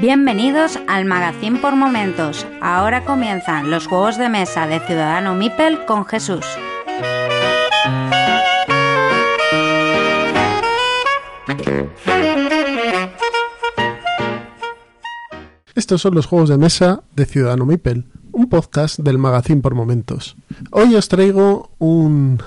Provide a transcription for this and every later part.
Bienvenidos al Magazine por Momentos. Ahora comienzan los juegos de mesa de Ciudadano Mipel con Jesús. Estos son los juegos de mesa de Ciudadano Mipel un podcast del Magazine por Momentos. Hoy os traigo un,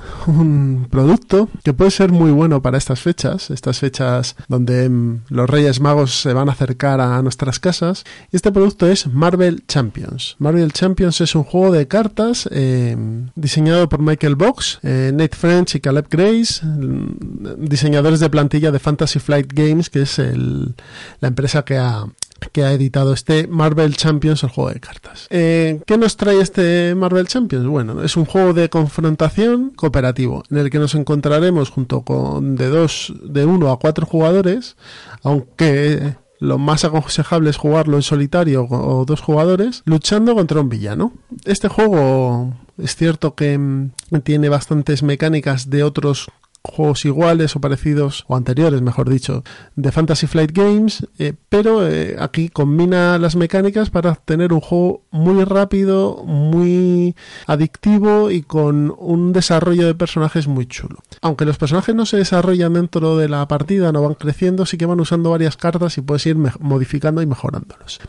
producto que puede ser muy bueno para estas fechas, estas fechas donde mm, los Reyes Magos se van a acercar a nuestras casas. Y este producto es Marvel Champions. Marvel Champions es un juego de cartas eh, diseñado por Michael Box, eh, Nate French y Caleb Grace, mm, diseñadores de plantilla de Fantasy Flight Games, que es la empresa que ha que ha editado este Marvel Champions, el juego de cartas. Eh, ¿Qué nos trae este Marvel Champions? Bueno, es un juego de confrontación cooperativo en el que nos encontraremos junto con de dos, de uno a cuatro jugadores, aunque lo más aconsejable es jugarlo en solitario o dos jugadores, luchando contra un villano. Este juego es cierto que mm, tiene bastantes mecánicas de otros juegos iguales o parecidos, o anteriores, mejor dicho, de Fantasy Flight Games, eh, pero eh, aquí combina las mecánicas para tener un juego muy rápido, muy adictivo y con un desarrollo de personajes muy chulo. Aunque los personajes no se desarrollan dentro de la partida, no van creciendo, sí que van usando varias cartas y puedes ir modificando y mejorándolos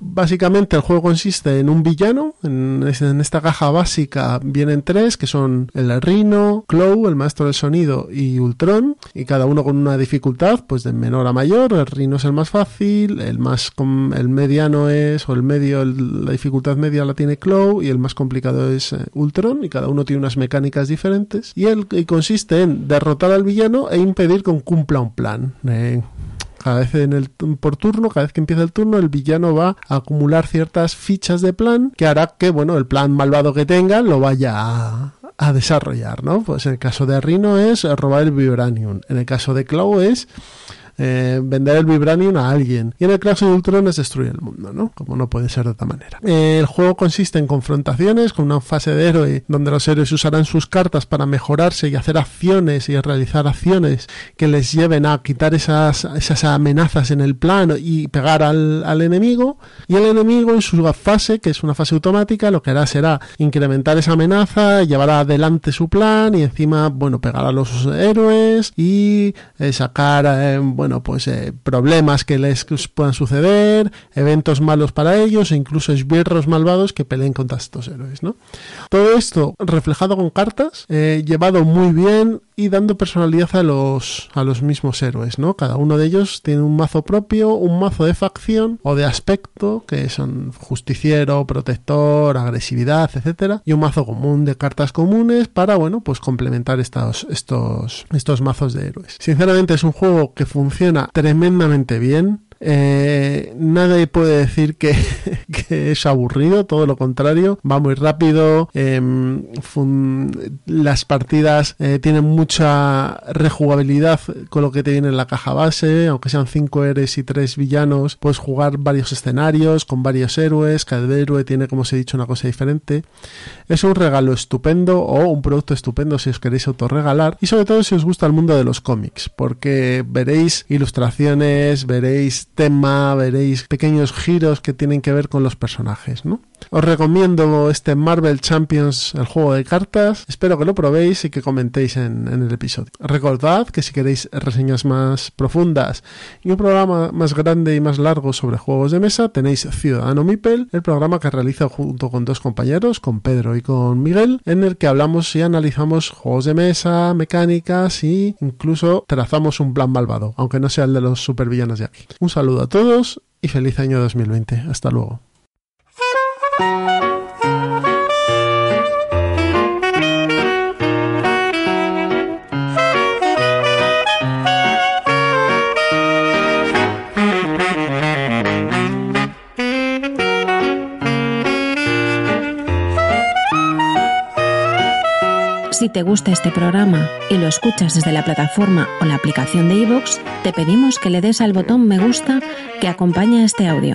básicamente el juego consiste en un villano. En, esta caja básica vienen tres, que son el Rhino, Clow, el maestro del sonido y Ultron, y cada uno con una dificultad, pues de menor a mayor. El Rhino es el más fácil, el más el mediano es, o el medio, la dificultad media la tiene Clow, y el más complicado es eh, Ultron, y cada uno tiene unas mecánicas diferentes. Y, el, consiste en derrotar al villano e impedir que cumpla un plan. Eh, cada vez en el, por turno, cada vez que empieza el turno, el villano va a acumular ciertas fichas de plan que hará que, bueno, el plan malvado que tenga lo vaya a, desarrollar, ¿no? Pues en el caso de Rhino es robar el Vibranium. En el caso de Clow es eh, vender el Vibranium a alguien. Y en el caso de Ultron es destruir el mundo, ¿no? Como no puede ser de otra manera. Eh, el juego consiste en confrontaciones con una fase de héroe donde los héroes usarán sus cartas para mejorarse y hacer acciones y realizar acciones que les lleven a quitar esas, esas amenazas en el plano y pegar al, al enemigo. Y el enemigo en su fase, que es una fase automática, lo que hará será incrementar esa amenaza, llevar adelante su plan y encima, bueno, pegar a los héroes y eh, sacar, bueno, bueno, pues eh, problemas que les puedan suceder, eventos malos para ellos e incluso esbirros malvados que peleen contra estos héroes, ¿no? Todo esto reflejado con cartas, eh, llevado muy bien y dando personalidad a los, a los mismos héroes, ¿no? Cada uno de ellos tiene un mazo propio, un mazo de facción o de aspecto, que son justiciero, protector, agresividad, etcétera, y un mazo común de cartas comunes para, bueno, pues complementar estos, estos, estos mazos de héroes. Sinceramente es un juego que funciona tremendamente bien, eh, nadie puede decir que, es aburrido, todo lo contrario, va muy rápido, em, las partidas eh, tienen mucha rejugabilidad con lo que te viene en la caja base, aunque sean 5 héroes y 3 villanos, puedes jugar varios escenarios con varios héroes, cada héroe tiene, como os he dicho, una cosa diferente. Es un regalo estupendo o un producto estupendo si os queréis autorregalar y sobre todo si os gusta el mundo de los cómics, porque veréis ilustraciones, veréis tema, veréis pequeños giros que tienen que ver con los personajes, ¿no? Os recomiendo este Marvel Champions, el juego de cartas. Espero que lo probéis y que comentéis en, el episodio. Recordad que si queréis reseñas más profundas y un programa más grande y más largo sobre juegos de mesa, tenéis Ciudadano Mipel, el programa que realizo junto con dos compañeros, con Pedro y con Miguel, en el que hablamos y analizamos juegos de mesa, mecánicas y incluso trazamos un plan malvado, aunque no sea el de los supervillanos de aquí. Un saludo a todos y feliz año 2020. Hasta luego. Si te gusta este programa y lo escuchas desde la plataforma o la aplicación de iVoox, te pedimos que le des al botón me gusta que acompaña este audio